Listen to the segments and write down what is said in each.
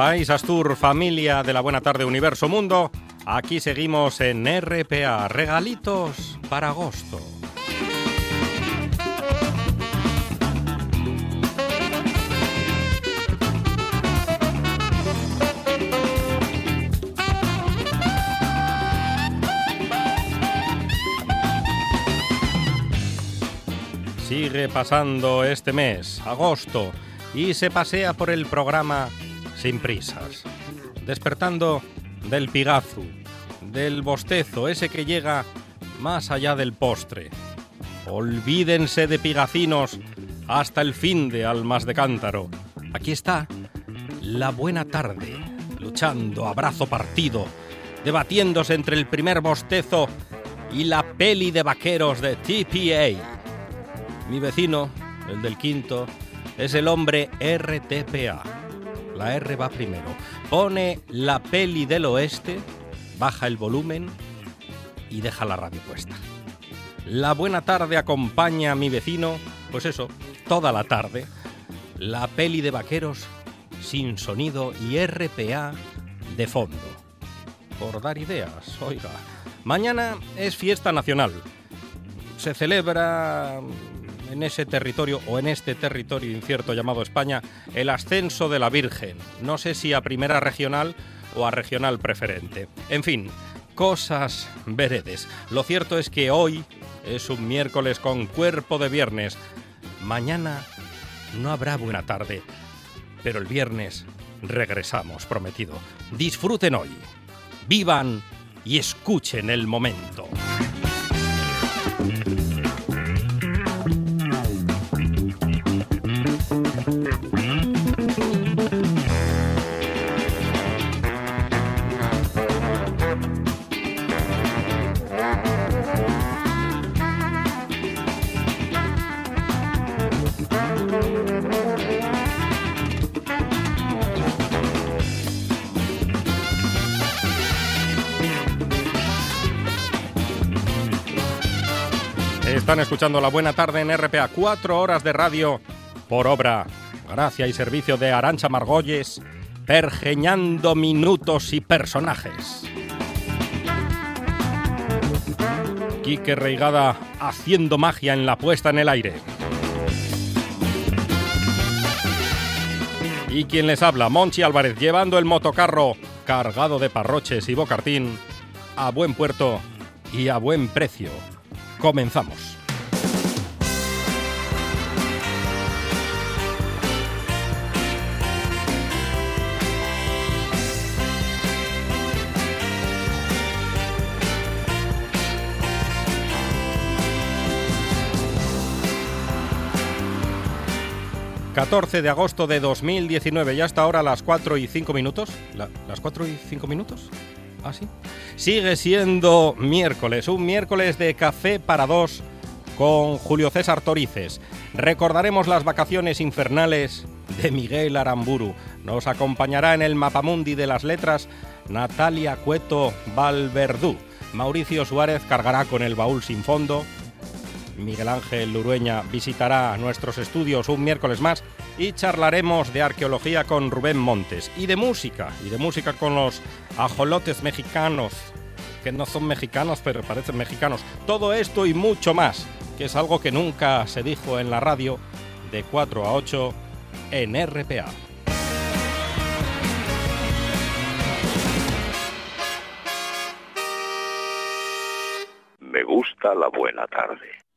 País Astur, familia de la Buena Tarde Universo Mundo. Aquí seguimos en RPA, regalitos para agosto. Sigue pasando este mes, agosto, y se pasea por el programa sin prisas, despertando del pigazu, del bostezo, ese que llega más allá del postre. Olvídense de pigacinos hasta el fin de almas de cántaro. Aquí está la buena tarde, luchando a brazo partido, debatiéndose entre el primer bostezo y la peli de vaqueros de TPA. Mi vecino, el del quinto, es el hombre RTPA la R va primero. Pone la peli del oeste, baja el volumen y deja la radio puesta. La buena tarde acompaña a mi vecino, pues eso, toda la tarde. La peli de vaqueros sin sonido y RPA de fondo. Por dar ideas, oiga. Mañana es fiesta nacional. Se celebra en ese territorio o en este territorio incierto llamado España el ascenso de la Virgen. No sé si a primera regional o a regional preferente. En fin, cosas veredes. Lo cierto es que hoy es un miércoles con cuerpo de viernes. Mañana no habrá buena tarde, pero el viernes regresamos, prometido. Disfruten hoy, vivan y escuchen el momento. Están escuchando La Buena Tarde en RPA, cuatro horas de radio por obra, gracia y servicio de Arancha Margolles, pergeñando minutos y personajes. Quique Reigada haciendo magia en la puesta en el aire. Y quien les habla, Monchi Álvarez, llevando el motocarro cargado de parroches y bocartín a buen puerto y a buen precio. Comenzamos. 14 de agosto de 2019, ya hasta ahora las 4 y 5 minutos. ¿Las 4 y 5 minutos? ¿Ah, sí? Sigue siendo miércoles, un miércoles de café para dos con Julio César Torices. Recordaremos las vacaciones infernales de Miguel Aramburu. Nos acompañará en el mapamundi de las letras Natalia Cueto Valverdú. Mauricio Suárez cargará con el baúl sin fondo Miguel Ángel Lurueña visitará nuestros estudios un miércoles más y charlaremos de arqueología con Rubén Montes y de música, y de música con los ajolotes mexicanos, que no son mexicanos pero parecen mexicanos. Todo esto y mucho más, que es algo que nunca se dijo en la radio de 4 a 8 en RPA. Me gusta la buena tarde.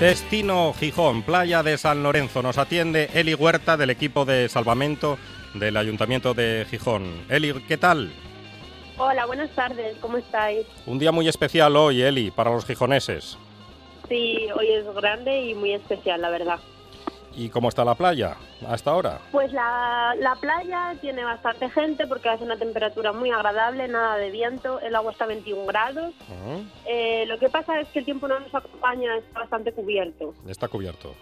Destino Gijón, playa de San Lorenzo. Nos atiende Eli Huerta del equipo de salvamento del Ayuntamiento de Gijón. Eli, ¿qué tal? Hola, buenas tardes, ¿cómo estáis? Un día muy especial hoy, Eli, para los gijoneses. Sí, hoy es grande y muy especial, la verdad. ¿Y cómo está la playa hasta ahora? Pues la, la, playa tiene bastante gente porque hace una temperatura muy agradable, nada de viento, el agua está a 21 grados. Uh Eh, lo que pasa es que el tiempo no nos acompaña, está bastante cubierto. Está cubierto.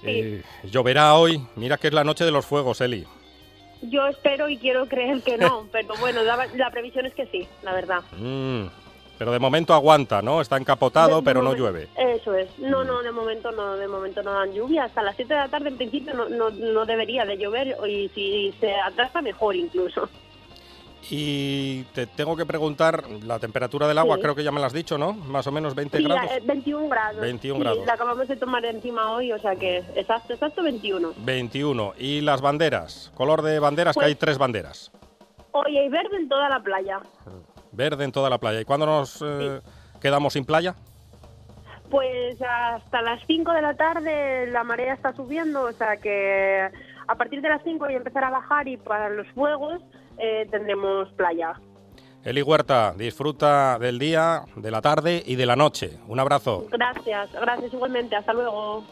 Sí. Eh, lloverá hoy. Mira que es la noche de los fuegos, Eli. Yo espero y quiero creer que no, pero bueno, la, la previsión es que sí, la verdad. Mm, pero de momento aguanta, ¿no? Está encapotado, De- pero no llueve. Eso es. No, no, de momento no, de momento no dan lluvia. Hasta las 7 de la tarde en principio no, no, no debería de llover y si se atrasa mejor incluso. Y te tengo que preguntar la temperatura del agua, Sí. creo que ya me la has dicho, ¿no? Más o menos 20 Sí, grados. eh, 21 grados. 21 Sí, grados. La acabamos de tomar encima hoy, o sea que exacto, exacto 21. 21. Y las banderas, color de banderas, que Pues- hay tres banderas. Hoy hay verde en toda la playa. Verde en toda la playa. ¿Y cuándo nos eh, quedamos sin playa? Pues hasta las 5 de la tarde la marea está subiendo, o sea que a partir de las 5 voy a empezar a bajar y para los fuegos eh, tendremos playa. Eli Huerta, disfruta del día, de la tarde y de la noche. Un abrazo. Gracias, gracias igualmente, hasta luego.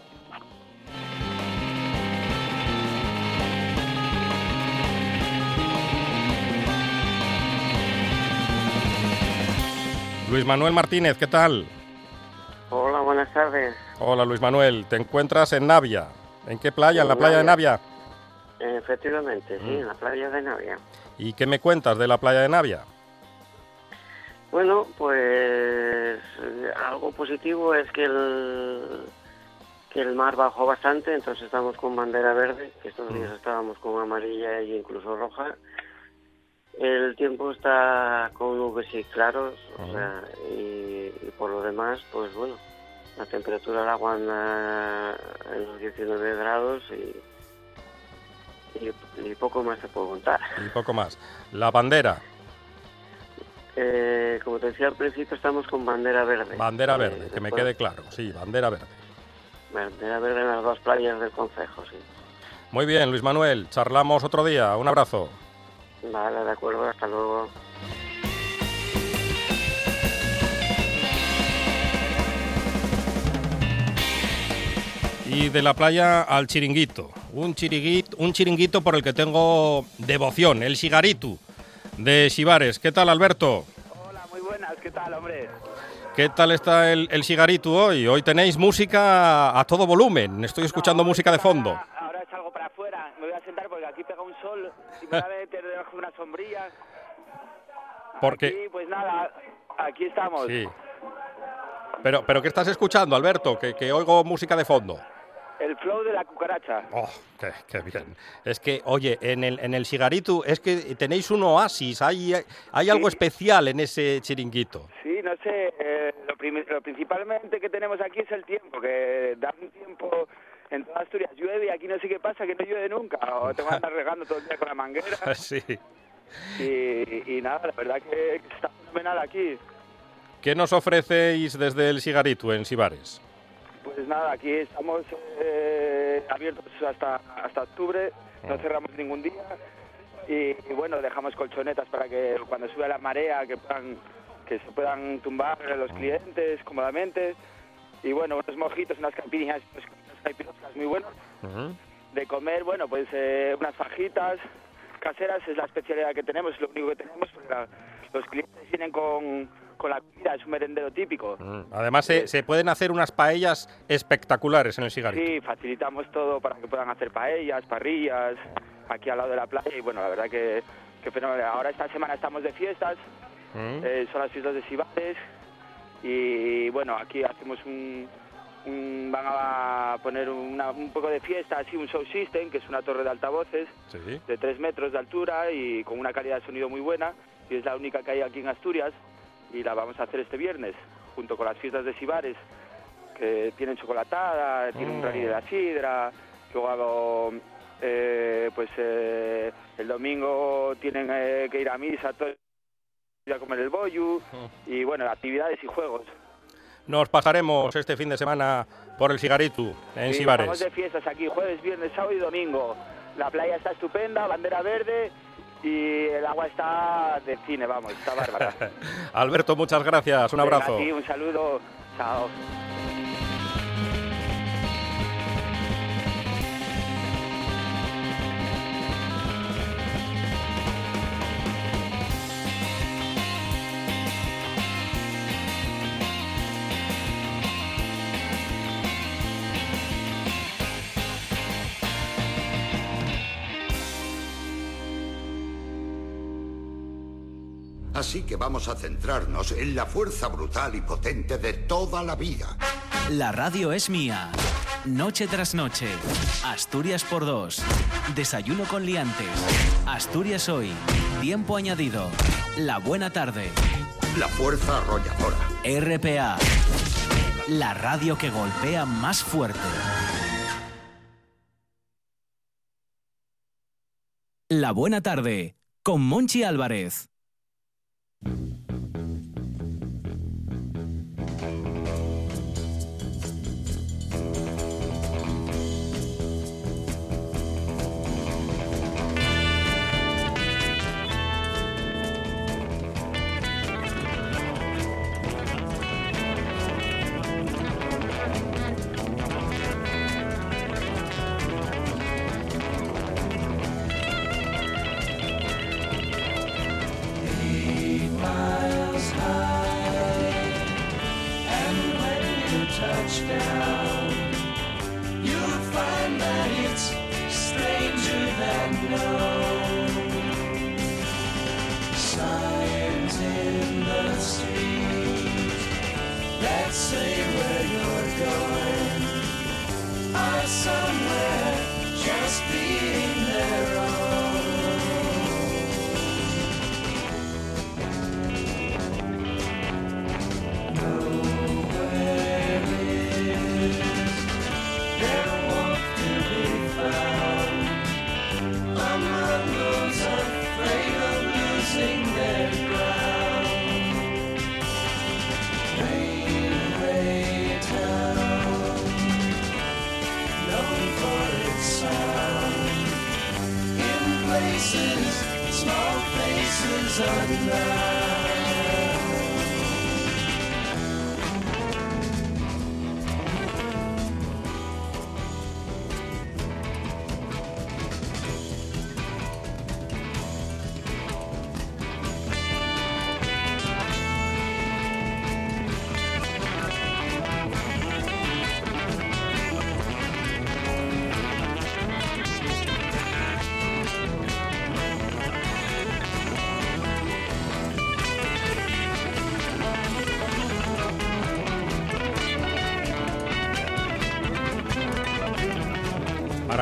Luis Manuel Martínez, ¿qué tal? Hola, buenas tardes. Hola Luis Manuel, te encuentras en Navia. ¿En qué playa? ¿En la playa de Navia? Efectivamente, sí, Mm. en la playa de Navia. ¿Y qué me cuentas de la playa de Navia? Bueno, pues eh, algo positivo es que el, que el mar bajó bastante, entonces estamos con bandera verde, que estos días estábamos con amarilla e incluso roja. El tiempo está con nubes y claros, o sea, y, y por lo demás, pues bueno, la temperatura del agua anda en los 19 grados y, y, y poco más te puedo contar. Y poco más. La bandera, Eh, como te decía al principio, estamos con bandera verde. bandera Eh, verde, que me quede claro. Sí, bandera verde. Bandera verde en las dos playas del concejo, sí. Muy bien, Luis Manuel, charlamos otro día. Un abrazo. Vale, de acuerdo, hasta luego. Y de la playa al chiringuito. Un chiringuito, un chiringuito por el que tengo devoción, el Sigaritu de Sibares. ¿Qué tal, Alberto? Hola, muy buenas, ¿qué tal, hombre? ¿Qué tal está el, el Sigaritu hoy? Hoy tenéis música a todo volumen. Estoy escuchando No, música de fondo salgo para afuera, me voy a sentar porque aquí pega un sol y me meter debajo de una sombrilla. Porque... Aquí, pues nada, aquí estamos. Sí. Pero, pero ¿qué estás escuchando, Alberto? Que, que oigo música de fondo. El flow de la cucaracha. Oh, qué, qué bien. Es que, oye, en el, en el Sigaritu es que tenéis un oasis, hay, hay algo Sí. especial en ese chiringuito. Sí, no sé, eh, lo, lo principalmente que tenemos aquí es el tiempo, que da un tiempo... En toda Asturias llueve y aquí no sé qué pasa, que no llueve nunca. O tengo que andar regando todo el día con la manguera. Sí. Y, y nada, la verdad que está fenomenal aquí. ¿Qué nos ofrecéis desde el Sigaritu en Sibares? Pues nada, aquí estamos eh, abiertos hasta, hasta octubre, no Ah. cerramos ningún día y, y bueno, dejamos colchonetas para que cuando sube la marea que, puedan, que se puedan tumbar los clientes cómodamente y bueno, unos mojitos, unas caipirinhas, pues, unas caipiroscas muy buenos. De comer, bueno, pues eh, unas fajitas caseras es la especialidad que tenemos, es lo único que tenemos porque la- los clientes vienen con, con la comida, es un merendero típico. Mm. Además, se, se pueden hacer unas paellas espectaculares en el Sigaritu. Sí, facilitamos todo para que puedan hacer paellas, parrillas, aquí al lado de la playa y bueno, la verdad que, que fenomenal. Ahora esta semana estamos de fiestas, Mm. eh, son las fiestas de Sibares y bueno, aquí hacemos un, un- van a poner una- un poco de fiesta, así un show system, que es una torre de altavoces Sí. de 3 metros de altura y con una calidad de sonido muy buena y es la única que hay aquí en Asturias y la vamos a hacer este viernes junto con las fiestas de Sibares que tienen chocolatada, tienen un Mm. rally de la sidra, luego hago, eh, pues eh, el domingo tienen eh, que ir a misa todo, a comer el bollo y bueno, actividades y juegos. Nos pasaremos este fin de semana por el Sigaritu, en Sí, Sibares. Estamos de fiestas aquí, jueves, viernes, sábado y domingo. La playa está estupenda, bandera verde y el agua está de cine, vamos, está bárbara. Alberto, muchas gracias, un Venga, abrazo. a ti, un saludo, chao. Así que vamos a centrarnos en la fuerza brutal y potente de toda la vida. La radio es mía. Noche tras noche. Asturias por dos. Desayuno con liantes. Asturias hoy. Tiempo añadido. La buena tarde. La fuerza arrolladora. RPA. La radio que golpea más fuerte. La buena tarde. Con Monchi Álvarez.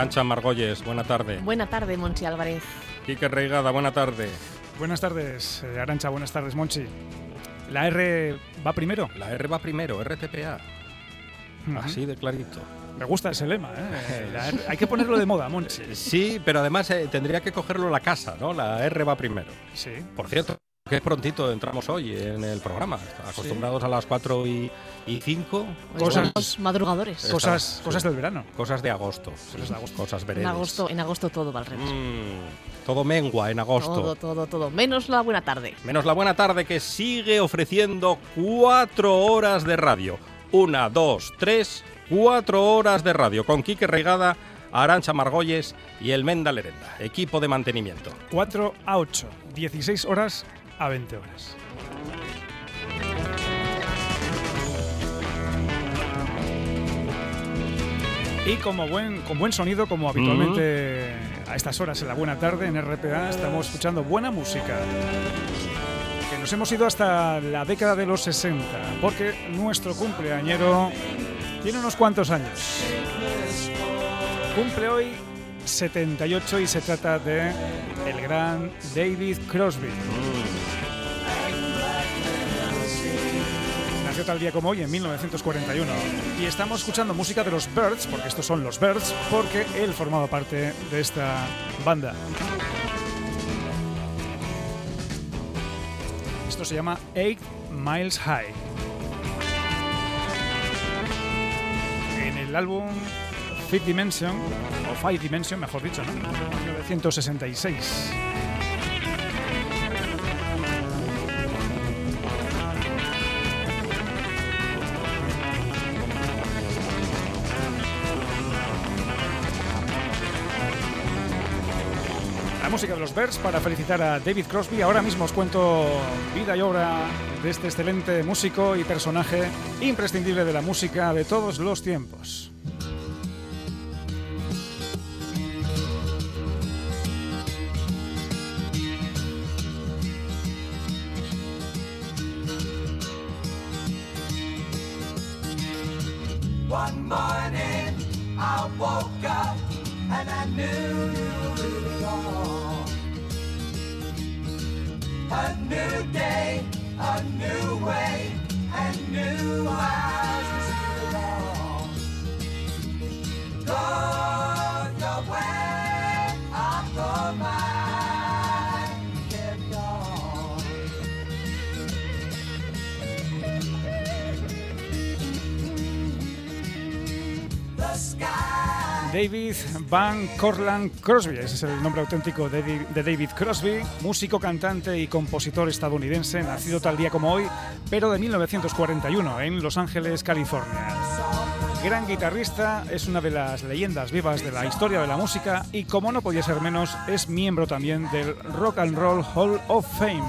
Arancha Margolles, buena tarde. Buena tarde, Monchi Álvarez. Quique Reigada, buena tarde. Buenas tardes, eh, Arancha, buenas tardes, Monchi. ¿La R va primero? La R va primero, RTPA. Así de clarito. Me gusta ese lema, ¿eh? La R- hay que ponerlo de moda, Monchi. Sí, pero además eh, tendría que cogerlo la casa, ¿no? La R va primero. Sí. Por cierto, que prontito entramos hoy en el programa. Acostumbrados a las 4 y, y 5. Hoy Cosas- madrugadores. Cosas, sí. cosas del verano. Cosas de agosto. Cosas de agosto. Cosas En agosto, en agosto todo va al revés. Mm, todo mengua en agosto. Todo, todo, todo. Menos la buena tarde. Menos la buena tarde que sigue ofreciendo cuatro horas de radio. Una, dos, tres, cuatro horas de radio con Quique Regada, Arancha Margolles y el Menda Lerenda, equipo de mantenimiento. 4 a 8, 16 horas a 20 horas. Y como buen, con buen sonido, como habitualmente a estas horas en la buena tarde en RPA, estamos escuchando buena música. Que nos hemos ido hasta la década de los 60, porque nuestro cumpleañero tiene unos cuantos años. Cumple hoy 78 y se trata de el gran David Crosby. Nació tal día como hoy, en 1941. Y estamos escuchando música de los Birds, porque estos son los Birds, porque él formaba parte de esta banda. Esto se llama Eight Miles High. el álbum Fifth Dimension, o Five Dimension, mejor dicho, ¿no? 1966. La música de los Bears para felicitar a David Crosby. Ahora mismo os cuento vida y obra de este excelente músico y personaje imprescindible de la música de todos los tiempos. David Van Cortlandt Crosby, ese es el nombre auténtico de David Crosby, músico, cantante y compositor estadounidense, nacido tal día como hoy, pero de 1941 en Los Ángeles, California. Gran guitarrista, es una de las leyendas vivas de la historia de la música y como no podía ser menos, es miembro también del Rock and Roll Hall of Fame.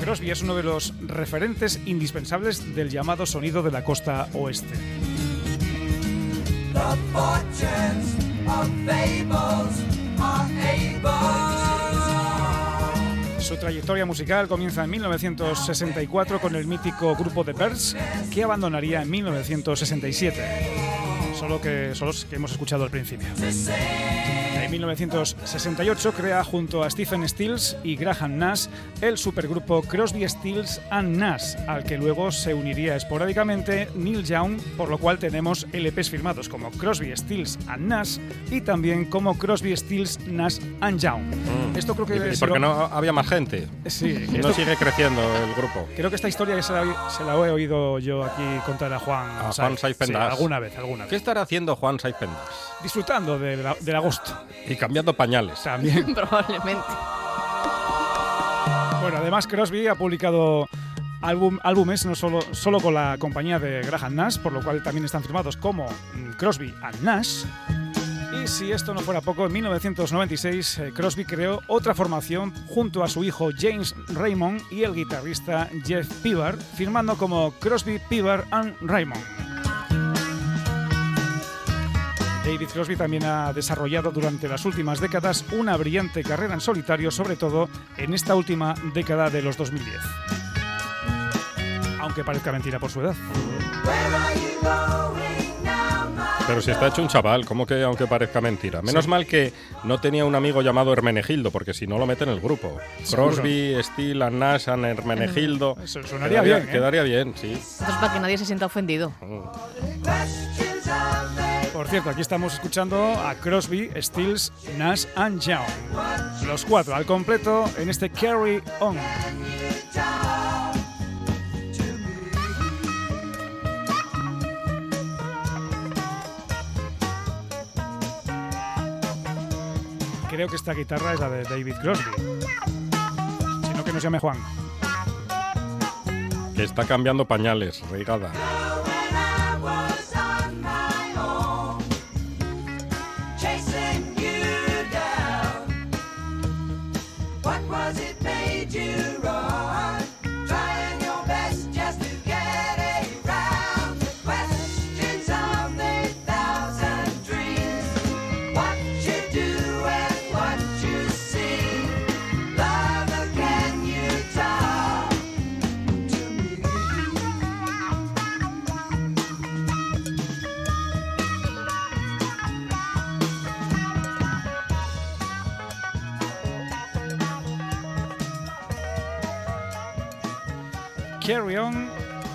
Crosby es uno de los referentes indispensables del llamado sonido de la costa oeste. The fortunes of fables are able. Su trayectoria musical comienza en 1964 con el mítico grupo The Birds, que abandonaría en 1967. Solo que, solo que hemos escuchado al principio. En 1968 crea junto a Stephen Stills y Graham Nash el supergrupo Crosby, Stills and Nash, al que luego se uniría esporádicamente Neil Young, por lo cual tenemos LPs firmados como Crosby, Stills and Nash y también como Crosby, Stills, Nash and Young. Esto creo que ¿Y, y se por qué lo- no había más gente? Sí, No sigue creciendo el grupo. Creo que esta historia se la, se la he oído yo aquí contar a Juan. A. Juan Saiz Sí, Pendas. alguna vez, alguna ¿Qué vez. estará haciendo Juan Saiz Pendas? Disfrutando del, del agosto Y cambiando pañales. también. Probablemente. bueno, además Crosby ha publicado álbum, álbumes no solo, solo con la compañía de Graham Nash, por lo cual también están firmados como mm, Crosby and Nash. Y si esto no fuera poco, en 1996 eh, Crosby creó otra formación junto a su hijo James Raymond y el guitarrista Jeff Pivar, firmando como Crosby, Pivar and Raymond. David Crosby también ha desarrollado durante las últimas décadas una brillante carrera en solitario, sobre todo en esta última década de los 2010. Aunque parezca mentira por su edad. Pero si está hecho un chaval, ¿cómo que aunque parezca mentira? Menos mal que no tenía un amigo llamado Hermenegildo, porque si no lo mete en el grupo. Crosby, Steele, Nash, and Hermenegildo. Eso sonaría Quedaría- bien, ¿eh? Quedaría bien, sí. Entonces, para que nadie se sienta ofendido. they Por cierto, aquí estamos escuchando a Crosby, Stills, Nash and Young. Los cuatro al completo en este Carry On. Creo que esta guitarra es la de David Crosby. Si no, que nos llame Juan. Que está cambiando pañales, reigada. Was it made you run?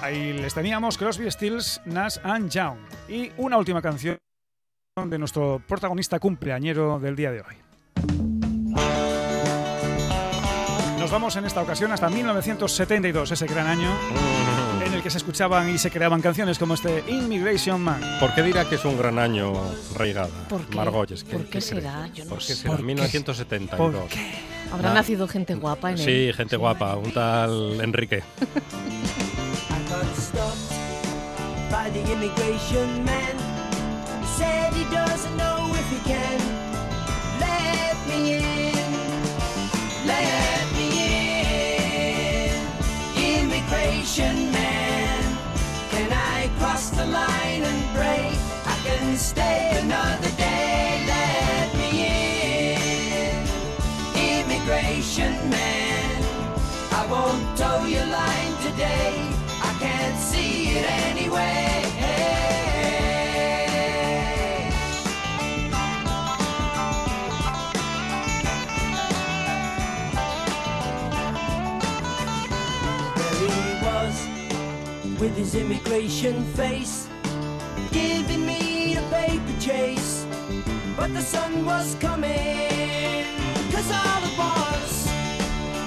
Ahí les teníamos Crosby, Stills, Nash and Young. Y una última canción de nuestro protagonista cumpleañero del día de hoy. Nos vamos en esta ocasión hasta 1972, ese gran año, en el que se escuchaban y se creaban canciones como este Immigration Man. ¿Por qué dirá que es un gran año, Reigada? ¿Por qué? Margolles, ¿Por qué crees? será? Yo no ¿Por qué sé. será? ¿Por qué? 1972. ¿Por qué? Habrá Ah. nacido gente guapa en. Sí, gente guapa, un tal Enrique. By the immigration man. He said he doesn't know if he can let me in. Let me in. Immigration man. With his immigration face, giving me a paper chase. But the sun was coming, cause all it was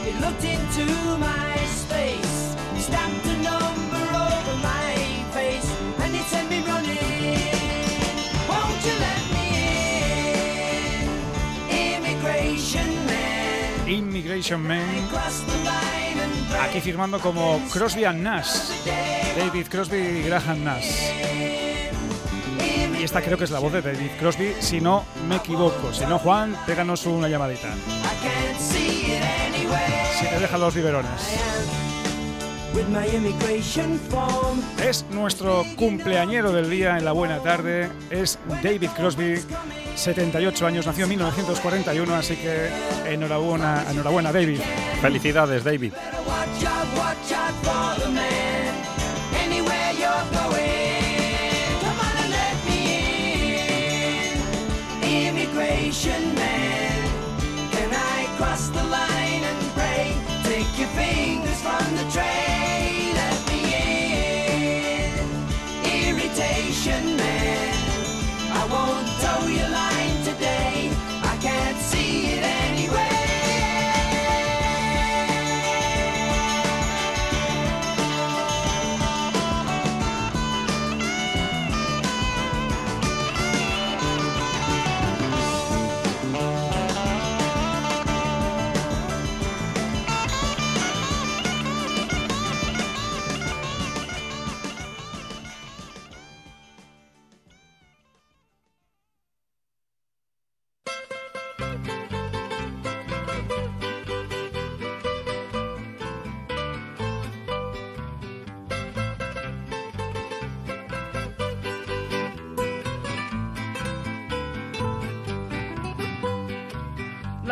it looked into my space, stamped a number over my face, and it sent me running. Won't you let me in? Immigration man. Immigration Man. Aquí firmando como Crosby and Nash. David Crosby y Graham Nash. Y esta creo que es la voz de David Crosby, si no me equivoco. Si no, Juan, péganos una llamadita. I can't see it anyway. Si te dejan los biberones. With my immigration form. Es nuestro cumpleañero del día en la buena tarde. Es David Crosby, 78 años, nació en 1941, así que enhorabuena, enhorabuena David. Felicidades, David. Immigration man,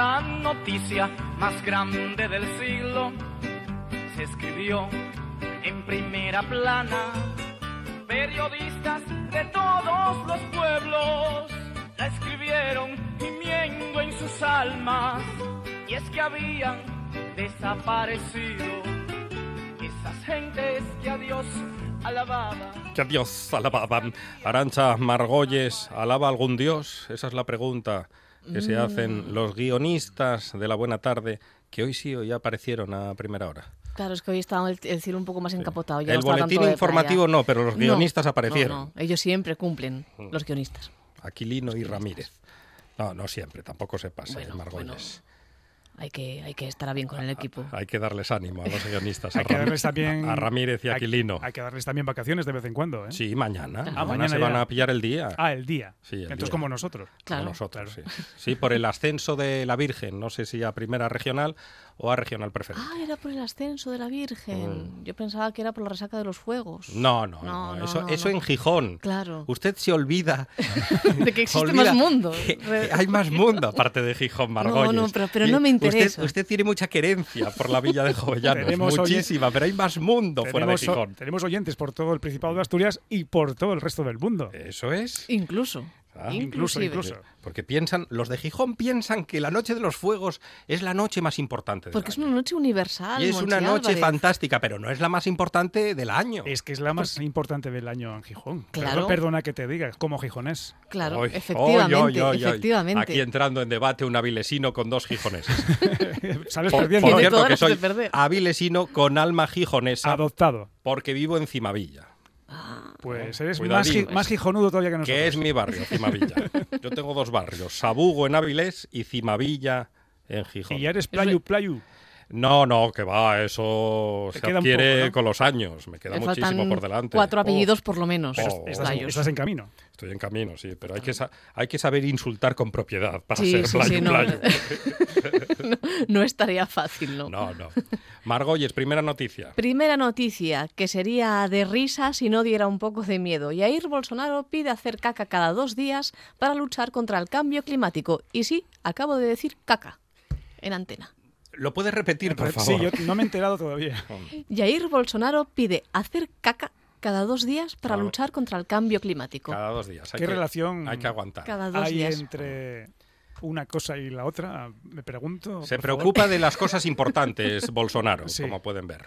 La noticia más grande del siglo se escribió en primera plana. Periodistas de todos los pueblos la escribieron gimiendo en sus almas. Y es que habían desaparecido esas gentes que a Dios alababa. Que a Dios alababan. Arancha Margolles, ¿alaba algún dios? Esa es la pregunta que se Mm. hacen los guionistas de la buena tarde, que hoy sí hoy aparecieron a primera hora. Claro, es que hoy está el, el cielo un poco más encapotado. El no boletín informativo no, pero los guionistas no, aparecieron. no. Ellos siempre cumplen, los guionistas. Aquilino y Ramírez. No, no siempre, tampoco se pase, Bueno, Margolles. Hay que, hay que estar bien con el equipo. Hay que darles ánimo a los guionistas, a, Hay que Ram- darles también. a Ramírez y hay- Aquilino. Hay, que darles también vacaciones de vez en cuando, ¿eh? Sí, mañana. Ah, mañana, mañana se ya. van a pillar el día. Ah, el día. Sí, el Entonces, día. como nosotros. Como nosotros, sí. Sí, por el ascenso de la Virgen, no sé si a primera regional o a regional preferente. Ah, era por el ascenso de la Virgen. Yo pensaba que era por la resaca de los fuegos. Mm. No, no, No, no, no, eso, no, eso no. en Gijón. Claro. Usted se olvida De que existe olvida más mundo. que- que hay más mundo aparte de Gijón, Margolles. no, pero- pero Y no me usted- interesa. Usted, tiene mucha querencia por la villa de Jovellanos, Tenemos muchísima, pero hay más mundo fuera de o- Gijón. tenemos oyentes por todo el Principado de Asturias y por todo el resto del mundo. Eso es. Incluso. Ah, Incluso, incluso. Porque piensan, los de Gijón piensan que la noche de los fuegos es la noche más importante del Porque es una noche universal. Y es una noche Álvarez. fantástica, pero no es la más importante del año. Es que es la más importante del año en Gijón. Claro. Perdona- Perdona que te diga, como gijonés. Claro, efectivamente, hoy, hoy. efectivamente. Aquí entrando en debate un avilesino con dos gijoneses. Sales por, perdiendo. por cierto, que soy avilesino con alma gijonesa Adoptado. porque vivo en Cimavilla, Pues eres más, gi- más gijonudo todavía que nosotros. que es mi barrio, Cimavilla. Yo tengo dos barrios, Sabugo en Avilés y Cimavilla en Gijón. Y ya eres playu, playu. No, no, que va, eso se adquiere poco, ¿no? con los años. Me queda Le muchísimo por delante. cuatro Oh, apellidos por lo menos. Oh. Estás, en camino. Estoy en camino, sí, pero hay que, sa- hay que saber insultar con propiedad para Sí, ser sí, playo, sí, no. playo. no, no estaría fácil, ¿no? No, no. Margolles, primera noticia. Primera noticia, que sería de risa si no diera un poco de miedo. Jair Bolsonaro pide hacer caca cada dos días para luchar contra el cambio climático. Y sí, acabo de decir caca en antena. ¿Lo puedes repetir, por favor? Sí, yo no me he enterado todavía. Jair Bolsonaro pide hacer caca cada dos días para luchar contra el cambio climático. Cada dos días. Hay ¿Qué que- relación Hay que aguantar. Cada dos hay días. entre una cosa y la otra? Me pregunto. Se favor. preocupa de las cosas importantes, Bolsonaro, Sí. como pueden ver.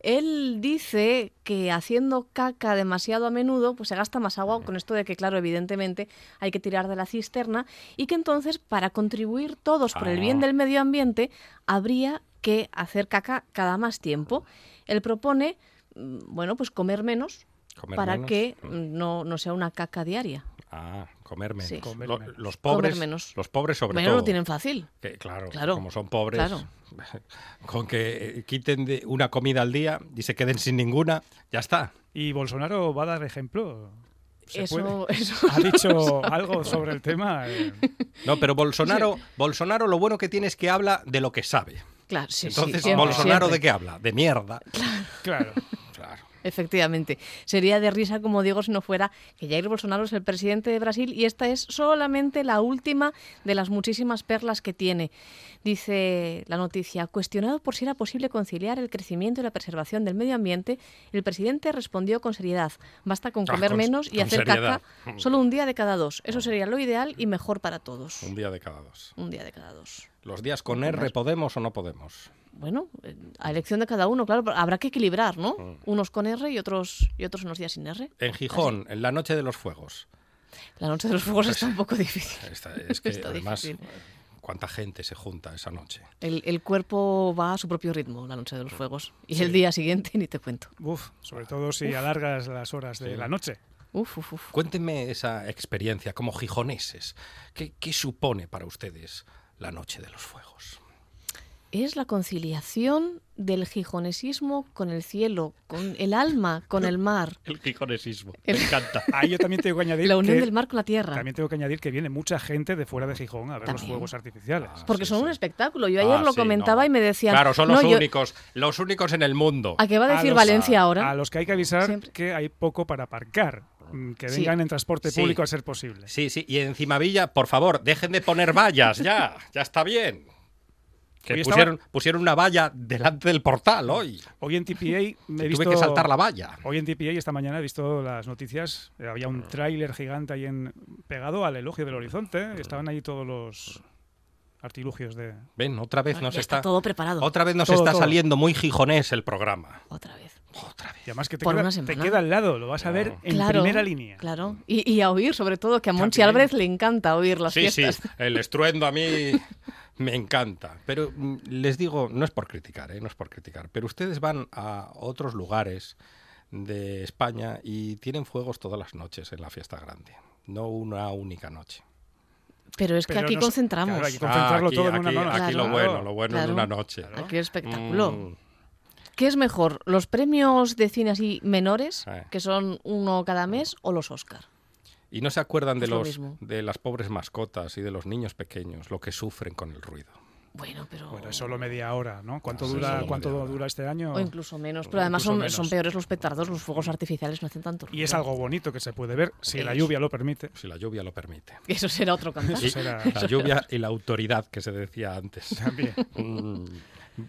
Él dice que haciendo caca demasiado a menudo, pues se gasta más agua, con esto de que, claro, evidentemente hay que tirar de la cisterna, y que entonces, para contribuir todos por el bien Ah. del medio ambiente, habría que hacer caca cada más tiempo. Él propone, mm, bueno, pues comer menos Comer para menos. que no, no sea una caca diaria. Ah, comer menos. Sí. Comer menos. Los pobres, Comer menos. los pobres sobre bueno, todo. lo tienen fácil. Que, claro, Claro, como son pobres, claro. con que eh, quiten de una comida al día y se queden sin ninguna, ya está. ¿Y Bolsonaro va a dar ejemplo? ¿Se Eso- puede? eso- ¿Ha dicho algo sobre el tema? No, pero Bolsonaro, Bolsonaro lo bueno que tiene es que habla de lo que sabe. Claro, sí, sí, Entonces, siempre, ¿Bolsonaro siempre. de qué habla? De mierda. claro. Efectivamente. Sería de risa, como digo, si no fuera que Jair Bolsonaro es el presidente de Brasil y esta es solamente la última de las muchísimas perlas que tiene. Dice la noticia, cuestionado por si era posible conciliar el crecimiento y la preservación del medio ambiente, el presidente respondió con seriedad, basta con Ah, comer con- menos y hacer seriedad. caca solo un día de cada dos. Eso sería lo ideal y mejor para todos. Un día de cada dos. Un día de cada dos. Los días con R, ¿podemos o no podemos? Bueno, a elección de cada uno, claro, pero habrá que equilibrar, ¿no? Mm. Unos con R y otros y otros unos días sin R. En Gijón, en la noche de los fuegos. La noche de los fuegos está un poco difícil. Esta- es que Está además, difícil. ¿cuánta gente se junta esa noche? El, el cuerpo va a su propio ritmo la noche de los fuegos. Y el día siguiente ni te cuento. Uf, sobre todo si alargas las horas de Sí. la noche. Uf, uf, uf. Cuéntenme esa experiencia como gijoneses. ¿Qué, qué supone para ustedes la noche de los fuegos? Es la conciliación del gijonesismo con el cielo, con el alma, con el mar. El gijonesismo. El- Me encanta. Ahí yo también tengo que añadir La unión que, del mar con la tierra. también tengo que añadir que viene mucha gente de fuera de Gijón a ver los También. fuegos artificiales. Porque sí, son sí. un espectáculo. Yo ayer Ah, lo sí, comentaba no. y me decían... Claro, son "No, los yo- únicos, los únicos en el mundo. ¿A qué va a decir los- Valencia ahora? A los que hay que avisar Siempre. que hay poco para aparcar. mm, Que Sí. vengan en transporte Sí. público a ser posible. Sí, sí, y encima Villa, por favor, dejen de poner vallas, ya, ya está bien. Que Hoy estaba- pusieron, pusieron una valla delante del portal hoy. Hoy en TPA me he Tuve visto... que saltar la valla. Hoy en TPA esta mañana he visto las noticias. eh, Había Ah. un tráiler gigante ahí en, pegado al elogio del horizonte. Estaban ahí todos los artilugios de... Ven, otra vez Ya nos está está, todo preparado. otra vez nos Todo, está todo. saliendo muy gijonés el programa. Otra vez. Otra vez. Y además que te, queda, te al lado, lo vas a ver en Claro, primera línea. Claro. Y, y a oír, sobre todo, que a Monchi. Álvarez le encanta oír las Sí, sí, fiestas. el estruendo a mí me encanta. Pero mm, les digo, no es por criticar, ¿eh? no es por criticar, pero ustedes van a otros lugares de España y tienen fuegos todas las noches en la fiesta grande, no una única noche. Pero es que Pero aquí concentramos. claro, hay que concentrarlo Ah, aquí, todo en una noche. aquí lo Claro. bueno, lo bueno Claro. en una noche. Aquí espectáculo. Mm, ¿Qué es mejor, los premios de cine así menores, Eh. que son uno cada mes, o los Oscar? Y no se acuerdan de lo los de las pobres mascotas y de los niños pequeños, lo que sufren con el ruido. Bueno, pero... Bueno, es solo media hora, ¿no? ¿Cuánto dura, cuánto hora. dura este año? O incluso menos. Pero O además son, menos. son peores los petardos, los fuegos artificiales no hacen tanto ruido. Y es algo bonito que se puede ver si la lluvia lo permite. Si la lluvia lo permite. Eso será otro cantar. Eso será- la lluvia y la autoridad que se decía antes. También. Mm.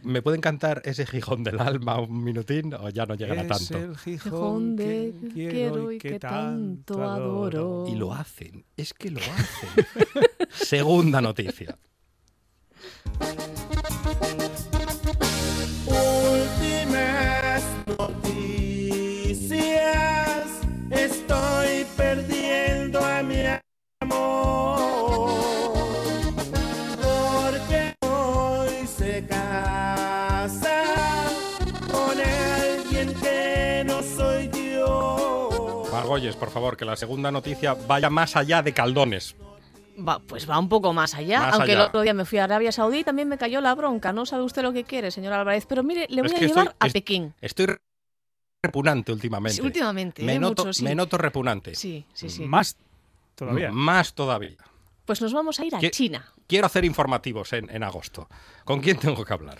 ¿Me pueden cantar ese Gijón del alma un minutín o ya no llegan a Es tanto? el Gijón Gijón que de quiero y que tanto adoro. Y lo hacen, es que lo hacen. Segunda noticia. Yo. Margolles, por favor, que la segunda noticia vaya más allá de Caldones. Va, pues va un poco más allá, Más aunque allá. el otro día me fui a Arabia Saudí y también me cayó la bronca. No sabe usted lo que quiere, señor Álvarez. Pero mire, le voy Es a llevar estoy- a es- Pekín. Estoy repugnante últimamente. Sí, últimamente, Me, ¿eh? noto, Mucho, sí. me noto repugnante. Sí, sí, sí. Más todavía. Más todavía. Pues nos vamos a ir a ¿Qué- China. Quiero hacer informativos en, en agosto. ¿Con quién tengo que hablar?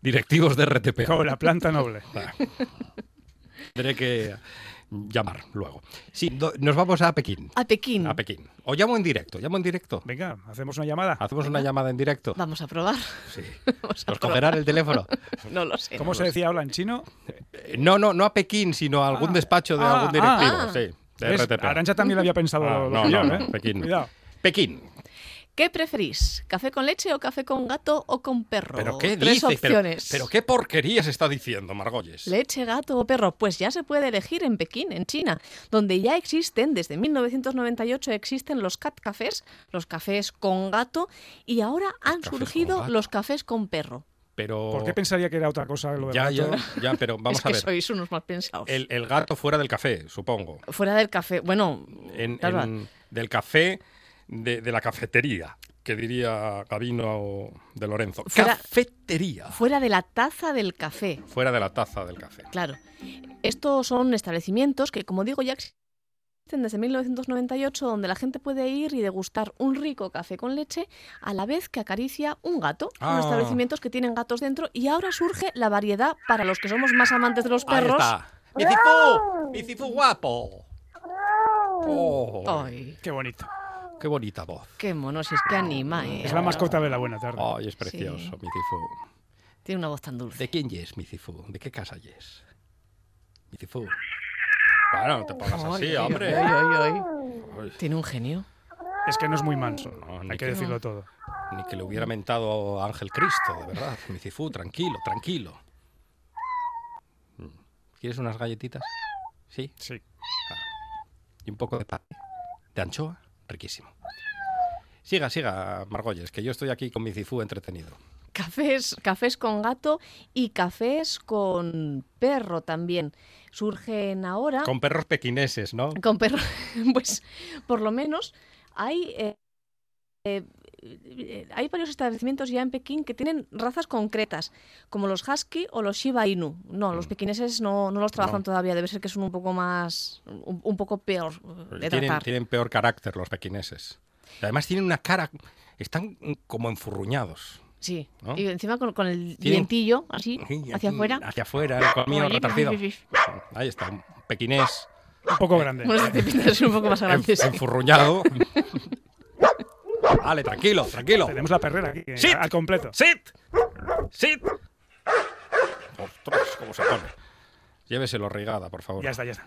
Directivos de RTP. Con la planta noble. Tendré que llamar luego. Sí, do- nos vamos a Pekín. A Pekín. A Pekín. O llamo en directo, llamo en directo. Venga, hacemos una llamada. Hacemos una llamada en directo. Vamos a probar. Sí. Vamos a ¿Nos probar. cogerán el teléfono? No lo sé. ¿Cómo no se decía habla en chino? Eh, No, no, no a Pekín, sino a algún despacho de ah, algún directivo. ah. sí, de. Arancha también lo había pensado Ah, lo no, yo, no, ¿eh? no, Pekín. Cuidado. Pekín. ¿Qué preferís? ¿Café con leche o café con gato o con perro? ¿Pero qué Tres dice? Pero, opciones. pero qué porquerías está diciendo, Margolles. Leche, gato o perro, pues ya se puede elegir en Pekín, en China, donde ya existen, desde 1998 existen los cat cafés, los cafés con gato, y ahora han Cafés surgido los cafés con perro. Pero... ¿Por qué pensaría que era otra cosa lo de Ya, gato? ya, ya, pero vamos es a que ver. sois unos más pensados. El, el gato fuera del café, supongo. Fuera del café, bueno, en- del café, de, de la cafetería, que diría Gabino de Lorenzo. Fuera- Cafetería. fuera de la taza del café. Fuera de la taza del café. Claro. Estos son establecimientos que, como digo, ya existen desde 1998, donde la gente puede ir y degustar un rico café con leche a la vez que acaricia un gato. Son Ah. establecimientos que tienen gatos dentro y ahora surge la variedad para los que somos más amantes de los Ahí perros. está. ¡Mi cifú! ¡Mi cifú guapo! Oh, Ay, Qué bonito. ¡Qué bonita voz! qué mono, si es que anima, ¿eh? Es la mascota de la buena tarde. ¡Ay, es precioso, Sí. mi cifú! Tiene una voz tan dulce. ¿De quién es mi cifú? ¿De qué casa es? Mi cifú. Bueno, no te pongas así, hombre. ay, ay, ay. Ay, Tiene un genio. Es que no es muy manso. No, Hay que que- decirlo todo. Ni que le hubiera mentado a Ángel Cristo, de verdad. Mi cifú, tranquilo, tranquilo. Mm. ¿Quieres unas galletitas? ¿Sí? Sí. Y un poco de pan. ¿De anchoa? Riquísimo. Siga, siga, Margolles, que yo estoy aquí con mi cifú entretenido. Cafés, cafés con gato y cafés con perro también. Surgen ahora. Con perros pequineses, ¿no? Con perro, pues por lo menos hay, eh, eh, hay varios establecimientos ya en Pekín que tienen razas concretas, como los Husky o los Shiba Inu. No, los pequineses no, no los trabajan Mm. No. todavía, debe ser que son un poco más, un, un poco peor eh, de Tienen, tratar. tienen peor carácter los pequineses. Y además tienen una cara... Están como enfurruñados. Sí, ¿no? y encima con, con el Tienen- dientillo así, Sí, hacia aquí, afuera. Hacia afuera, el colmillo retorcido. Ahí está, un pequinés Un poco grande. Bueno, este un poco más grande. enfurruñado. vale, tranquilo, tranquilo. Tenemos la perrera aquí, ¡Sit! al completo. ¡Sit! ¡Sit! ¡Ostras, cómo se pone! Lléveselo regada, por favor. Ya está, ya está.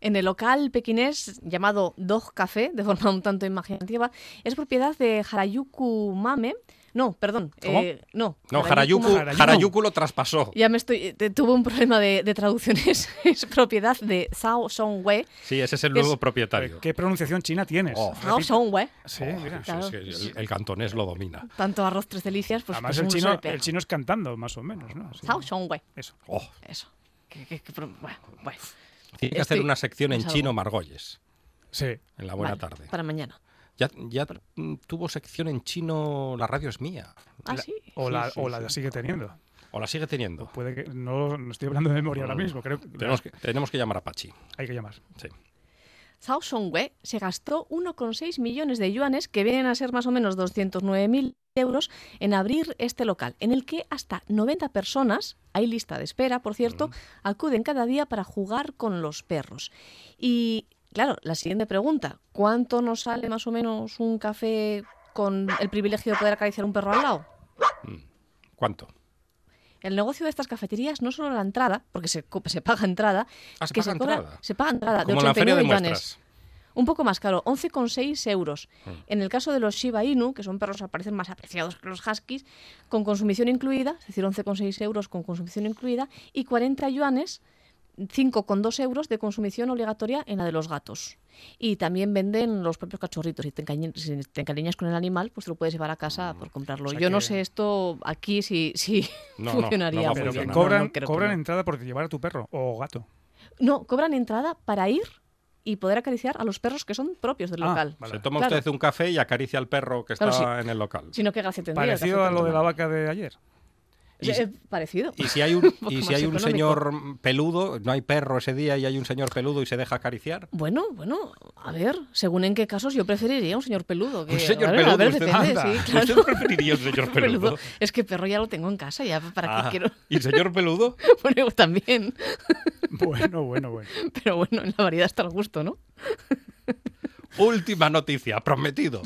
En el local pequinés llamado Dog Café, de forma un tanto imaginativa, es propiedad de Harajuku Mame. No, perdón. ¿Cómo? eh, no, No, Harajuku Harajuku, lo traspasó. Ya me estoy. eh, tuve un problema de, de traducciones. es propiedad de Zhao Songwei. Sí, ese es el Es- nuevo propietario. ¿Qué pronunciación china tienes? Oh. Zhao Songwei. Sí, Oh, mira. sí, Claro. el, el cantonés lo domina. Tanto arroz tres delicias, pues. Además, pues el chino, el chino es cantando, más o menos, ¿no? Sí. Zhao Songwei. Eso. Oh, Eso. Que- que- que pro- bueno, bueno. tiene que hacer una sección en chino Margolles, Sí. en la buena Vale, tarde. Para mañana. Ya, ya mm, tuvo sección en chino La radio es mía. Ah, sí. O, Sí, la, sí, o la sí. sigue teniendo. ¿O la sigue teniendo? Puede que no, no estoy hablando de memoria ahora mismo, creo que Tenemos que, tenemos que llamar a Pachi. hay que llamar. Sí. Zhao Songwei se gastó 1,6 millones de yuanes, que vienen a ser más o menos 209.000 euros, en abrir este local, en el que hasta 90 personas, hay lista de espera, por cierto, acuden cada día para jugar con los perros. Y, claro, la siguiente pregunta, ¿cuánto nos sale más o menos un café con el privilegio de poder acariciar un perro al lado? ¿Cuánto? El negocio de estas cafeterías no solo la entrada, porque se, paga entrada, Ah, ¿se que paga se cobra, entrada? se paga entrada Como de en la feria 89 de yuanes. Un poco más caro, 11,6 euros. Mm. En el caso de los Shiba Inu, que son perros aparecen más apreciados que los Huskies, con consumición incluida, es decir, 11,6 euros con consumición incluida, y 40 yuanes, 5,2 euros de consumición obligatoria en la de los gatos. Y también venden los propios cachorritos. Si te, si te encariñas con el animal, pues te lo puedes llevar a casa por comprarlo. O sea Yo no sé esto aquí si, si No, no, funcionaría. no Pero cobran, No, no, creo que cobran no. entrada por llevar a tu perro o gato. No, cobran entrada para ir y poder acariciar a los perros que son propios del Ah, local. vale. Se toma Claro. usted un café y acaricia al perro que está Claro, sí. en el local. Sino que gracia tendría. Parecido a lo de la vaca de ayer. Y- Eh, parecido. Y si hay un, y si hay un señor peludo, no hay perro ese día y hay un señor peludo y se deja acariciar. Bueno, bueno, a ver, según en qué casos yo preferiría un señor peludo. Que, Un señor peludo, A ver, usted- depende, anda. sí, claro. ¿Usted preferiría un señor peludo? Es que perro ya lo tengo en casa, ya para Ah, qué quiero. ¿Y señor peludo? Bueno, también. Bueno, bueno, bueno. Pero bueno, en la variedad está el gusto, ¿no? Última noticia, prometido.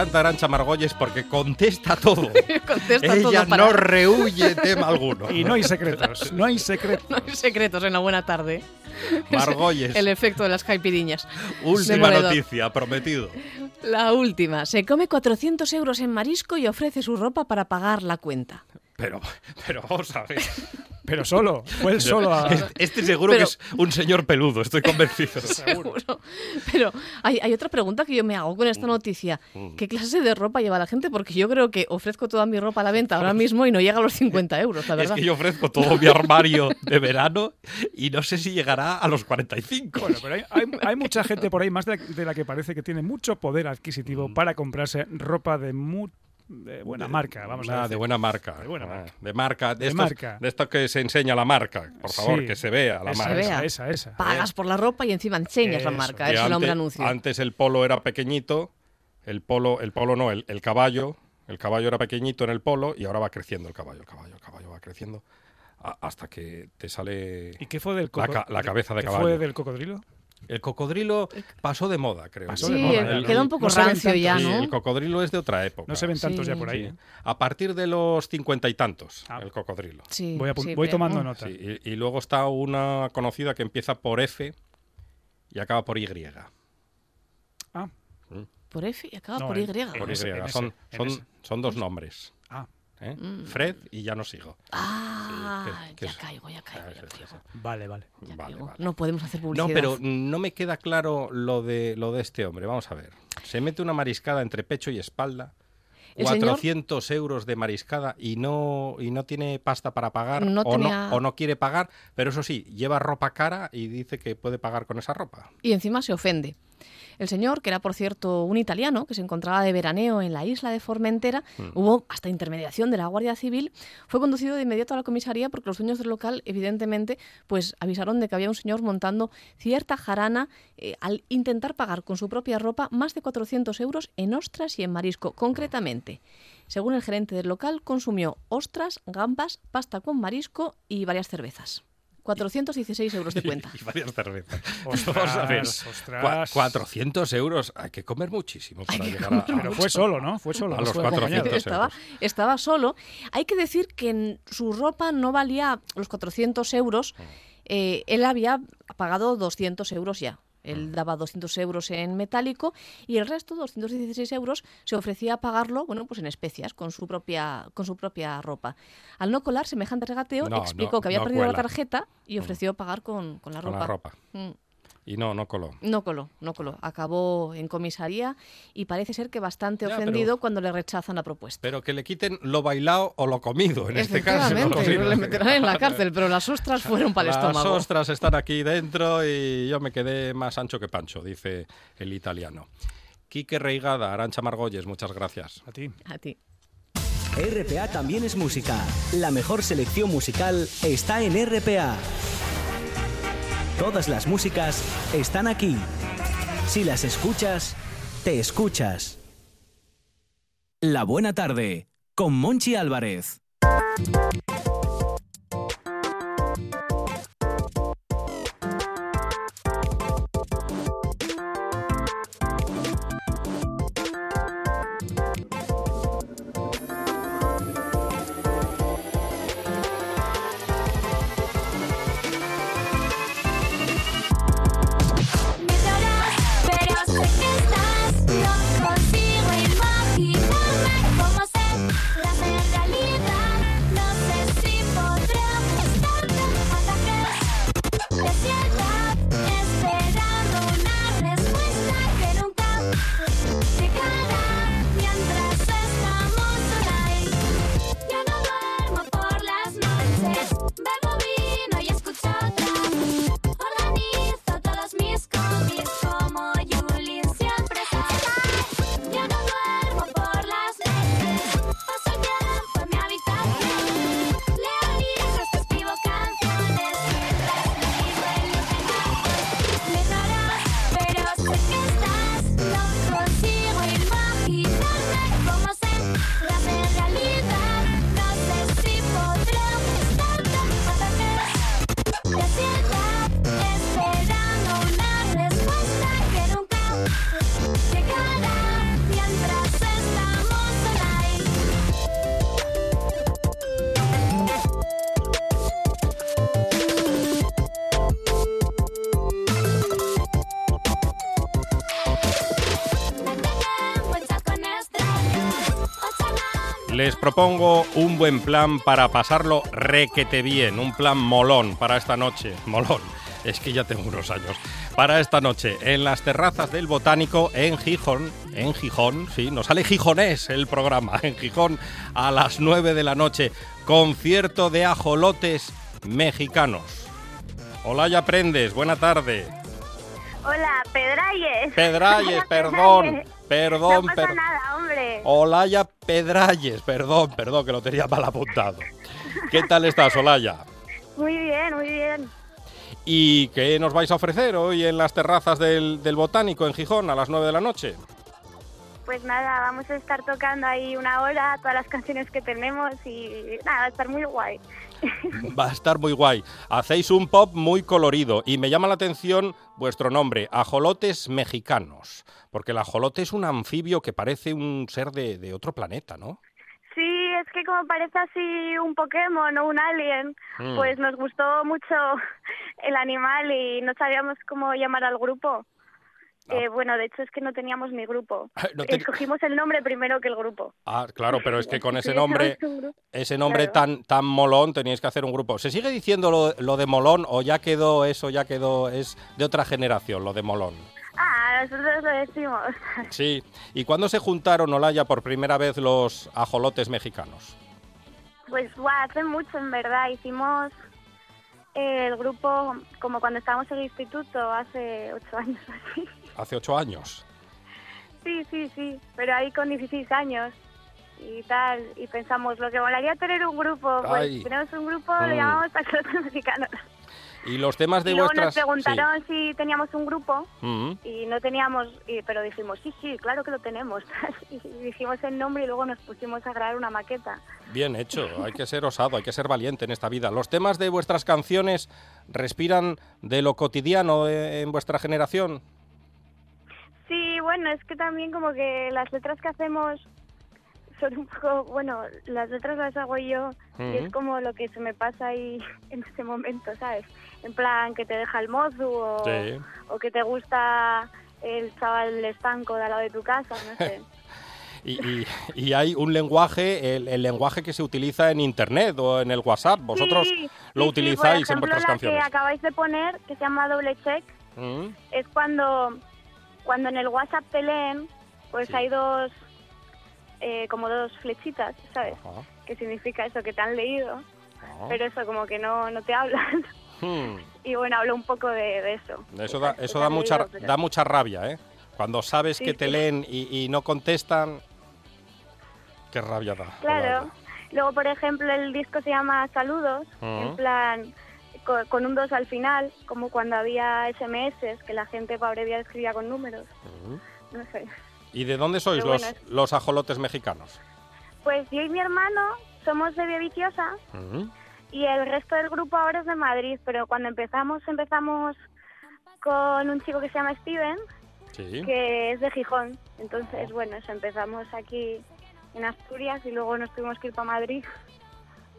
Encanta Arancha Margolles porque contesta todo. Contesta Ella todo para... no rehuye tema alguno. Y no hay secretos, no hay secretos. No hay secretos en la buena tarde. Margolles, El efecto de las caipiriñas. última Demoledor. noticia, prometido. La última. Se come 400 euros en marisco y ofrece su ropa para pagar la cuenta. Pero, pero vamos a ver. Pero solo, fue él solo a... Este, este seguro Pero- que es un señor peludo, estoy convencido. Seguro. Pero hay, hay otra pregunta que yo me hago con esta noticia. ¿Qué clase de ropa lleva la gente? Porque yo creo que ofrezco toda mi ropa a la venta ahora mismo y no llega a los 50 euros, la Es verdad. que yo ofrezco todo mi armario de verano y no sé si llegará a los 45. Bueno, pero hay, hay- hay mucha gente por ahí, más de, de la que parece que tiene mucho poder adquisitivo Mm. para comprarse ropa de, mu- de buena marca, vamos a Ah, decir. de buena marca. De buena Ah, marca. De marca. De, De estos- marca. de esto que se enseña la marca. Por favor, Sí. que se vea la Esa, marca. vea. esa, esa, esa. Pagas por la ropa y encima enseñas la marca. Que es el hombre antes, anuncio. antes el polo era pequeñito, el polo, el polo no, el, el caballo, el caballo era pequeñito en el polo y ahora va creciendo el caballo, el caballo, el caballo va creciendo a- hasta que te sale ¿Y qué fue del la, coco- ca- la cabeza de qué caballo. fue del cocodrilo? El cocodrilo pasó de moda, creo. Pasó Sí, de moda, El- queda un poco no rancio ya, sí, ¿no? el cocodrilo es de otra época. No se ven tantos Sí. ya por ahí. Sí. ¿eh? A partir de los cincuenta y tantos, Ah. el cocodrilo. Sí, Voy, a pu- sí, voy pero- tomando mm. nota. Sí, y, y luego está una conocida que empieza por F y acaba por Y. Ah, Por F y acaba No, por en- Y. Por En Y. ese- en son, ese- en son, ese. son dos nombres. ah, ¿eh? Mm. Fred y ya no sigo. Ah, Que- que ya es- caigo, ya caigo, Ah, ya caigo. vale, vale. ya Vale, caigo. vale. No podemos hacer publicidad. No, pero no me queda claro lo de, lo de este hombre. Vamos a ver. Se mete una mariscada entre pecho y espalda. El señor- 400 euros de mariscada y no, y no tiene pasta para pagar No o, tenía- no, o no quiere pagar, pero eso sí, lleva ropa cara y dice que puede pagar con esa ropa. Y encima se ofende. El señor, que era por cierto un italiano, que se encontraba de veraneo en la isla de Formentera, Mm. hubo hasta intermediación de la Guardia Civil, fue conducido de inmediato a la comisaría porque los dueños del local, evidentemente, pues avisaron de que había un señor montando cierta jarana eh, al intentar pagar con su propia ropa más de 400 euros en ostras y en marisco. Concretamente, según el gerente del local, consumió ostras, gambas, pasta con marisco y varias cervezas. 416 euros de cuenta. Y varias cervezas. Ostras, Vamos a ver. ostras. Cua- 400 euros. Hay que comer muchísimo para llegar a, Pero fue solo, ¿no? Fue solo. A los fue 400 acompañado. estaba, euros. estaba solo. Hay que decir que en su ropa no valía los 400 euros. Eh, él había pagado 200 euros ya. Él daba 200 euros en metálico y el resto, 216 euros, se ofrecía a pagarlo, bueno, pues en especias, con su propia, con su propia ropa. Al no colar semejante regateo, No, explicó no, que había no perdido la tarjeta y ofreció pagar con, con la con ropa. la ropa. Mm. Y no, no coló. No coló, no coló. Acabó en comisaría y parece ser que bastante Ya, ofendido pero- cuando le rechazan la propuesta. Pero que le quiten lo bailado o lo comido, en este caso. ¿no? Le meterán en la cárcel, pero las ostras fueron para el Las estómago. ostras están aquí dentro y yo me quedé más ancho que pancho, dice el italiano. Quique Reigada, Arancha Margolles, muchas gracias. A ti. A ti. RPA también es música. La mejor selección musical está en RPA. Todas las músicas están aquí. Si las escuchas, te escuchas. La buena tarde con Monchi Álvarez. Les propongo un buen plan para pasarlo requete bien, un plan molón para esta noche. Molón, es que ya tengo unos años. Para esta noche, en las terrazas del Botánico, en Gijón, en Gijón, sí, nos sale gijonés el programa, en Gijón, a las 9 de la noche, concierto de ajolotes mexicanos. Hola, ya aprendes, buena tarde. Hola, Pedralles. Pedralles, perdón, perdón, No pasa per- nada, hombre. Olaya Pedralles, perdón, perdón, que lo tenía mal apuntado. ¿Qué tal estás, Olaya? Muy bien, muy bien. ¿Y qué nos vais a ofrecer hoy en las terrazas del, del Botánico en Gijón a las 9 de la noche? Pues nada, vamos a estar tocando ahí una hora todas las canciones que tenemos y nada, va a estar muy guay. Va a estar muy guay. Hacéis un pop muy colorido y me llama la atención vuestro nombre, Ajolotes Mexicanos, porque el ajolote es un anfibio que parece un ser de, de otro planeta, ¿no? Sí, es que como parece así un Pokémon o un alien, Mm. pues nos gustó mucho el animal y no sabíamos cómo llamar al grupo. Eh, bueno, de hecho es que no teníamos ni grupo. Ah. No Escogimos el nombre primero que el grupo. Ah, claro, pero es que con ese nombre, ese nombre Claro. tan, tan molón teníais que hacer un grupo. ¿Se sigue diciendo lo, lo de molón o ya quedó eso, ya quedó, es de otra generación, lo de molón? Ah, nosotros lo decimos. Sí. ¿Y cuándo se juntaron, Olaya, por primera vez los ajolotes mexicanos? Pues guau, hace mucho en verdad. Hicimos eh, el grupo como cuando estábamos en el instituto, hace ocho años así. Hace ocho años. Sí, sí, sí, pero ahí con 16 años y tal. Y pensamos, lo que molaría tener un grupo, pues Ay. tenemos un grupo, Mm. lo llamamos Mexicanos. ¿Y los temas de y luego vuestras...? nos preguntaron si teníamos un grupo. Mm. y no teníamos, y- pero dijimos, sí, sí, claro que lo tenemos. y dijimos el nombre y luego nos pusimos a grabar una maqueta. Bien hecho, hay que ser osado, hay que ser valiente en esta vida. ¿Los temas de vuestras canciones respiran de lo cotidiano eh, en vuestra generación? Bueno, es que también como que las letras que hacemos son un poco, bueno, las letras las hago yo y es como lo que se me pasa ahí en ese momento, ¿sabes? En plan, que te deja el mozu o, Sí. o que te gusta el chaval estanco de al lado de tu casa, no sé. Y, y- y hay un lenguaje, el, el lenguaje que se utiliza en Internet o en el WhatsApp. ¿Vosotros Sí, lo sí, utilizáis por en vuestras la canciones? que acabáis de poner, que se llama doble check, Mm. es cuando, cuando en el WhatsApp te leen, pues hay dos, eh, como dos flechitas, ¿sabes? Ajá. Que significa eso, que te han leído, Ah. pero eso como que no, no te hablan. Hmm. y bueno, hablo un poco de, de eso. Eso da, eso da mucha, leído, pero- da mucha rabia, ¿eh? Cuando sabes Sí, que te sí. leen y, y no contestan, qué rabia da. Claro. Luego, por ejemplo, el disco se llama Saludos, en plan co- con, un 2 al final, como cuando había SMS, que la gente para abreviar escribía con números. No sé. ¿Y de dónde sois los, los ajolotes mexicanos? Pues yo y mi hermano somos de Villaviciosa Mm, y el resto del grupo ahora es de Madrid, pero cuando empezamos, empezamos con un chico que se llama Steven, Sí. que es de Gijón. Entonces, bueno, eso, empezamos aquí en Asturias y luego nos tuvimos que ir para Madrid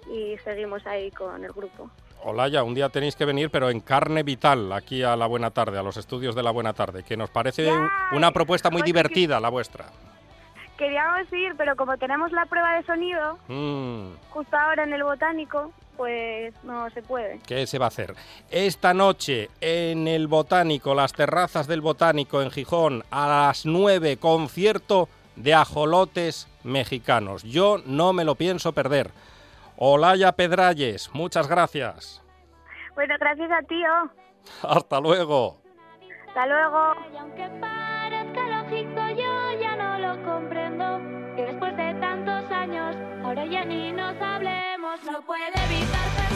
y seguimos ahí con el grupo. Olaya, un día tenéis que venir, pero en carne vital, aquí a la Buena Tarde, a los estudios de la Buena Tarde, que nos parece Ya, una propuesta muy divertida la vuestra. Queríamos ir, pero como tenemos la prueba de sonido Mm, justo ahora en el botánico, pues no se puede. ¿Qué se va a hacer? Esta noche en el Botánico, las terrazas del Botánico en Gijón, a las 9, concierto de ajolotes mexicanos. Yo no me lo pienso perder. Olaya Pedralles, muchas gracias. Bueno, gracias a ti, oh. Hasta luego. Hasta luego. Y aunque parezca lógico, yo ya no lo comprendo. Que después de tantos años, ahora ya ni nos hablemos. No puedo evitar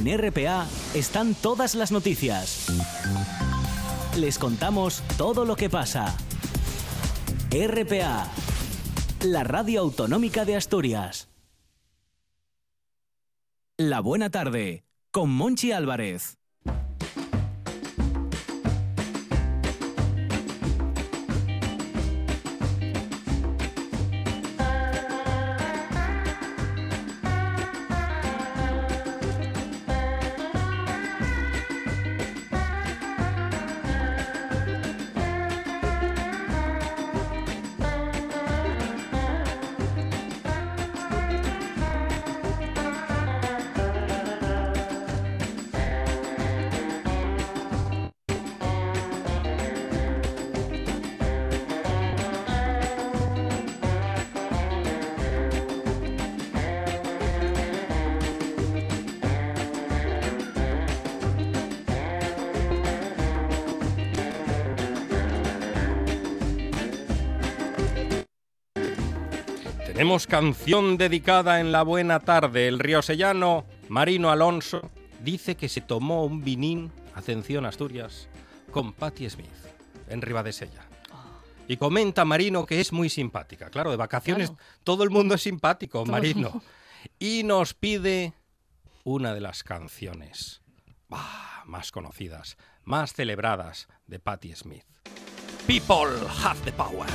En RPA están todas las noticias. Les contamos todo lo que pasa. RPA, la radio autonómica de Asturias. La buena tarde, con Monchi Álvarez. Tenemos canción dedicada en la buena tarde. El riosellano Marino Alonso dice que se tomó un vinín, atención Asturias, con Patti Smith en Ribadesella. Y comenta Marino que es muy simpática. Claro, de vacaciones todo el mundo es simpático, Todo. Marino. Y nos pide una de las canciones bah, más conocidas, más celebradas de Patti Smith. People have the power.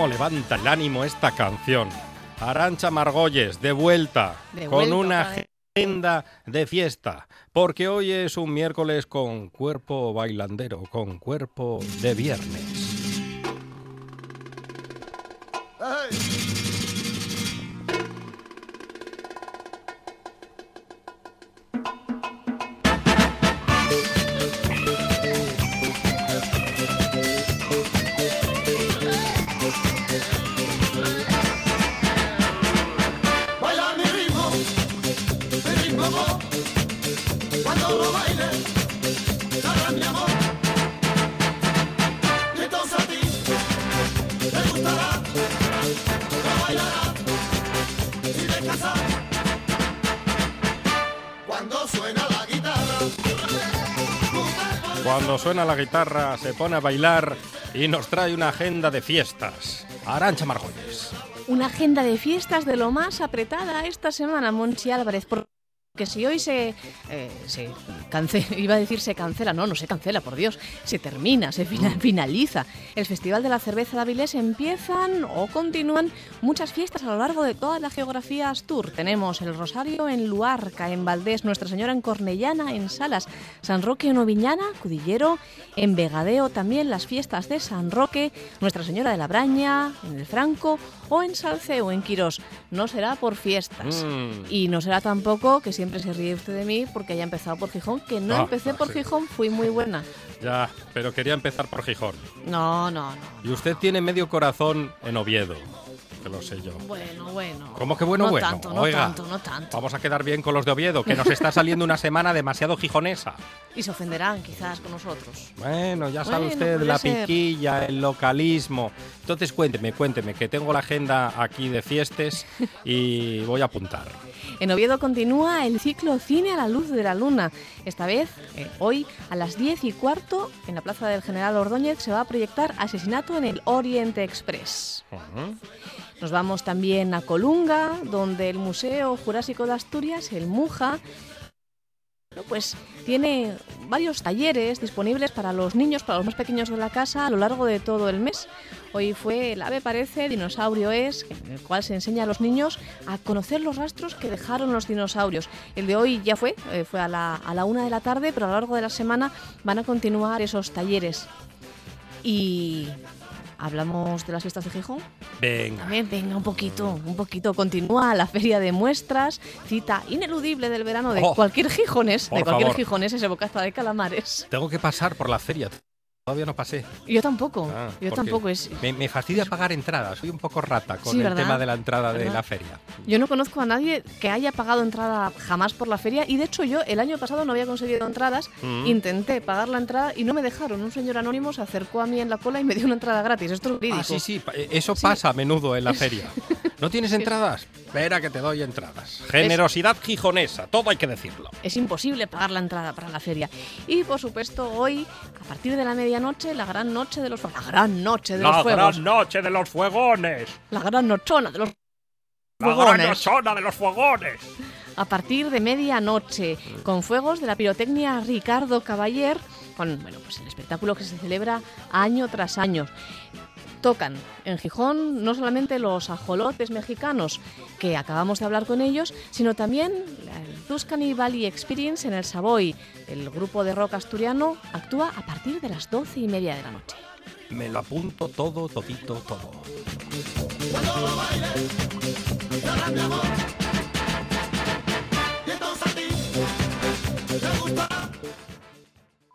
¿Cómo levanta el ánimo esta canción? Arancha Margolles, de vuelta, De con una vez. agenda de fiesta, porque hoy es un miércoles con cuerpo bailandero, con cuerpo de viernes. Suena la guitarra se pone a bailar y nos trae una agenda de fiestas. Arancha Margolles. Una agenda de fiestas de lo más apretada esta semana, Monchi Álvarez. Porque si hoy se, eh, se cancela, iba a decir se cancela, no, no se cancela, por Dios, se termina, se fina- finaliza. El Festival de la Cerveza de Avilés empiezan o continúan muchas fiestas a lo largo de toda la geografía Astur. Tenemos el Rosario en Luarca, en Valdés, Nuestra Señora en Cornellana, en Salas, San Roque en Oviñana, Cudillero, en Vegadeo también las fiestas de San Roque, Nuestra Señora de la Braña, en el Franco o en Salceo, en Quirós. No será por fiestas. Mm. Y no será tampoco que siempre se ríe usted de mí porque haya empezado por Gijón, que no Ah, empecé por sí. Gijón, fui muy buena. Ya, pero quería empezar por Gijón. No, no, no. Y usted tiene medio corazón en Oviedo, que lo sé yo. Bueno, bueno. ¿Cómo que bueno, no bueno? tanto, no Oiga. tanto, no tanto. Vamos a quedar bien con los de Oviedo, que nos está saliendo una semana demasiado gijonesa. Y se ofenderán quizás con nosotros. Bueno, ya sabe Bueno, usted, la ser. piquilla, el localismo. Entonces cuénteme, cuénteme, que tengo la agenda aquí de fiestas y voy a apuntar. En Oviedo continúa el ciclo Cine a la luz de la luna. Esta vez, eh, hoy, a las 10 y cuarto, en la Plaza del General Ordóñez, se va a proyectar Asesinato en el Oriente Express. Nos vamos también a Colunga, donde el Museo Jurásico de Asturias, el MUJA, pues tiene varios talleres disponibles para los niños, para los más pequeños de la casa, a lo largo de todo el mes. Hoy fue El ave parece, dinosaurio es, en el cual se enseña a los niños a conocer los rastros que dejaron los dinosaurios. El de hoy ya fue, eh, fue a la, a la una de la tarde, pero a lo largo de la semana van a continuar esos talleres. Y hablamos de las fiestas de Gijón. Venga. También, venga, un poquito, un poquito. Continúa la feria de muestras, cita ineludible del verano de Oh, cualquier gijones, de cualquier favor. gijones, ese bocata de calamares. Tengo que pasar por la feria. Todavía no pasé. Yo tampoco, Ah, yo tampoco. Es, Me, me fastidia pagar entradas. Soy un poco rata con Sí, el ¿verdad? tema de la entrada de la feria. yo no conozco a nadie que haya pagado entrada jamás por la feria y de hecho yo el año pasado no había conseguido entradas, Mm. intenté pagar la entrada y no me dejaron. Un señor anónimo se acercó a mí en la cola y me dio una entrada gratis. Esto es verídico. Ah, sí, sí, eh, eso Sí. pasa a menudo en la feria. ¿No tienes entradas? Espera que te doy entradas. Generosidad gijonesa, todo hay que decirlo. Es imposible pagar la entrada para la feria. Y por supuesto, hoy, a partir de la medianoche, la gran noche de los fuegos. La gran noche de los La fuegos. gran noche de los fuegones. La gran nochona de los La gran fuegones. nochona de los fuegones. A partir de medianoche, con fuegos de la pirotecnia Ricardo Caballer, con bueno, pues el espectáculo que se celebra año tras año. Tocan en Gijón no solamente los ajolotes mexicanos, que acabamos de hablar con ellos, sino también el Tuscany Valley Experience en el Savoy. El grupo de rock asturiano actúa a partir de las doce y media de la noche. Me lo apunto todo, todito, todo. Cuando lo baile, sabrás mi amor.